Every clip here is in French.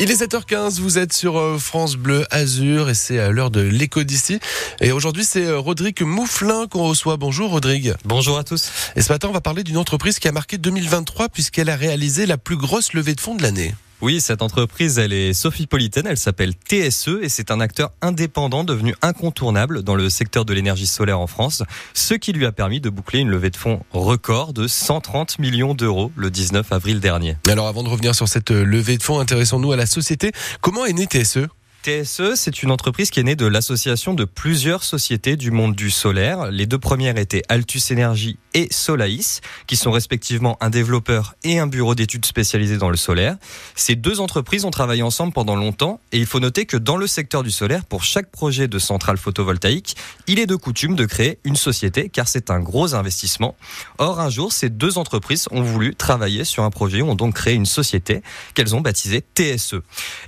Il est 7h15, vous êtes sur euh, France Bleu Azur et c'est à l'heure de l'écho d'ici. Et aujourd'hui, c'est euh, Rodrigue Mouflin qu'on reçoit. Bonjour Rodrigue. Bonjour à tous. Et ce matin, on va parler d'une entreprise qui a marqué 2023 puisqu'elle a réalisé la plus grosse levée de fonds de l'année. Oui, cette entreprise, elle est sophipolitaine, elle s'appelle TSE et c'est un acteur indépendant devenu incontournable dans le secteur de l'énergie solaire en France, ce qui lui a permis de boucler une levée de fonds record de 130 millions d'euros le 19 avril dernier. Alors avant de revenir sur cette euh, levée de fonds, intéressons-nous à la société. Comment est née TSE TSE, c'est une entreprise qui est née de l'association de plusieurs sociétés du monde du solaire. Les deux premières étaient Altus Energy et Solaïs, qui sont respectivement un développeur et un bureau d'études spécialisé dans le solaire. Ces deux entreprises ont travaillé ensemble pendant longtemps et il faut noter que dans le secteur du solaire, pour chaque projet de centrale photovoltaïque, il est de coutume de créer une société car c'est un gros investissement. Or, un jour, ces deux entreprises ont voulu travailler sur un projet, ont donc créé une société qu'elles ont baptisée TSE.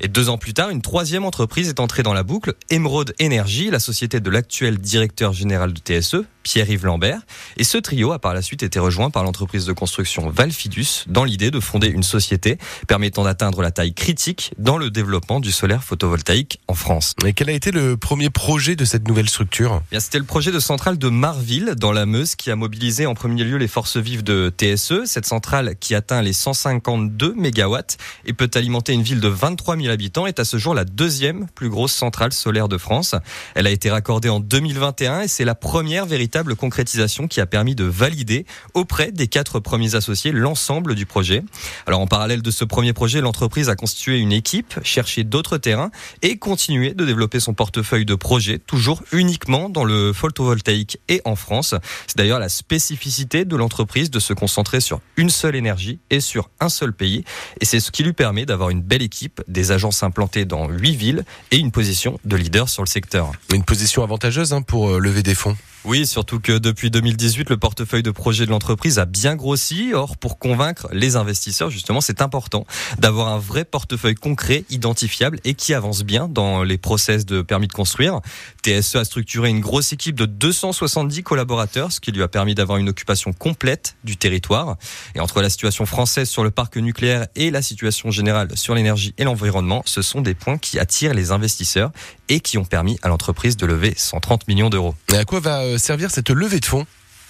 Et deux ans plus tard, une troisième entreprise est entrée dans la boucle. Emerald Energy, la société de l'actuel directeur général de TSE, Pierre-Yves Lambert. Et ce trio a par la suite été rejoint par l'entreprise de construction Valfidus dans l'idée de fonder une société permettant d'atteindre la taille critique dans le développement du solaire photovoltaïque en France. Et quel a été le premier projet de cette nouvelle structure? Eh C'était le projet de centrale de Marville dans la Meuse qui a mobilisé en premier lieu les forces vives de TSE. Cette centrale qui atteint les 152 mégawatts et peut alimenter une ville de 23 000 habitants est à ce jour la deuxième plus grosse centrale solaire de France. Elle a été raccordée en 2021 et c'est la première véritable concrétisation qui a permis de valider auprès des quatre premiers associés l'ensemble du projet. Alors en parallèle de ce premier projet, l'entreprise a constitué une équipe, cherché d'autres terrains et continué de développer son portefeuille de projets, toujours uniquement dans le photovoltaïque et en France. C'est d'ailleurs la spécificité de l'entreprise de se concentrer sur une seule énergie et sur un seul pays. Et c'est ce qui lui permet d'avoir une belle équipe, des agences implantées dans huit villes et une position de leader sur le secteur. Une position avantageuse hein, pour euh, lever des fonds. Oui, surtout que depuis 2018, le portefeuille de projet de l'entreprise a bien grossi. Or, pour convaincre les investisseurs, justement, c'est important d'avoir un vrai portefeuille concret, identifiable et qui avance bien dans les process de permis de construire. TSE a structuré une grosse équipe de 270 collaborateurs, ce qui lui a permis d'avoir une occupation complète du territoire. Et entre la situation française sur le parc nucléaire et la situation générale sur l'énergie et l'environnement, ce sont des points qui attirent les investisseurs et qui ont permis à l'entreprise de lever 130 millions d'euros. À quoi va euh, servir cette levée de fonds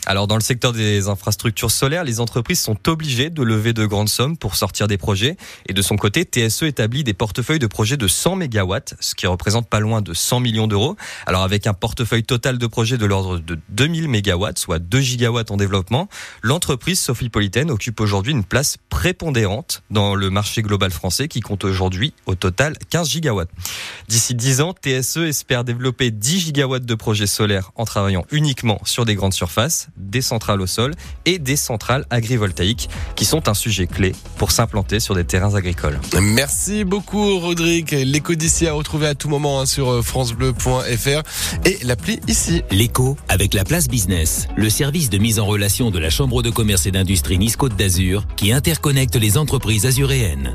alors dans le secteur des infrastructures solaires, les entreprises sont obligées de lever de grandes sommes pour sortir des projets. Et de son côté, TSE établit des portefeuilles de projets de 100 mégawatts, ce qui représente pas loin de 100 millions d'euros. Alors avec un portefeuille total de projets de l'ordre de 2000 mégawatts, soit 2 gigawatts en développement, l'entreprise Sophiepolitaine occupe aujourd'hui une place prépondérante dans le marché global français qui compte aujourd'hui au total 15 gigawatts. D'ici 10 ans, TSE espère développer 10 gigawatts de projets solaires en travaillant uniquement sur des grandes surfaces des centrales au sol et des centrales agrivoltaïques qui sont un sujet clé pour s'implanter sur des terrains agricoles. Merci beaucoup Rodrigue. L'écho d'ici à retrouver à tout moment hein, sur euh, francebleu.fr et l'appli ici. L'écho avec la place business, le service de mise en relation de la Chambre de commerce et d'industrie Nice Côte d'Azur qui interconnecte les entreprises azuréennes.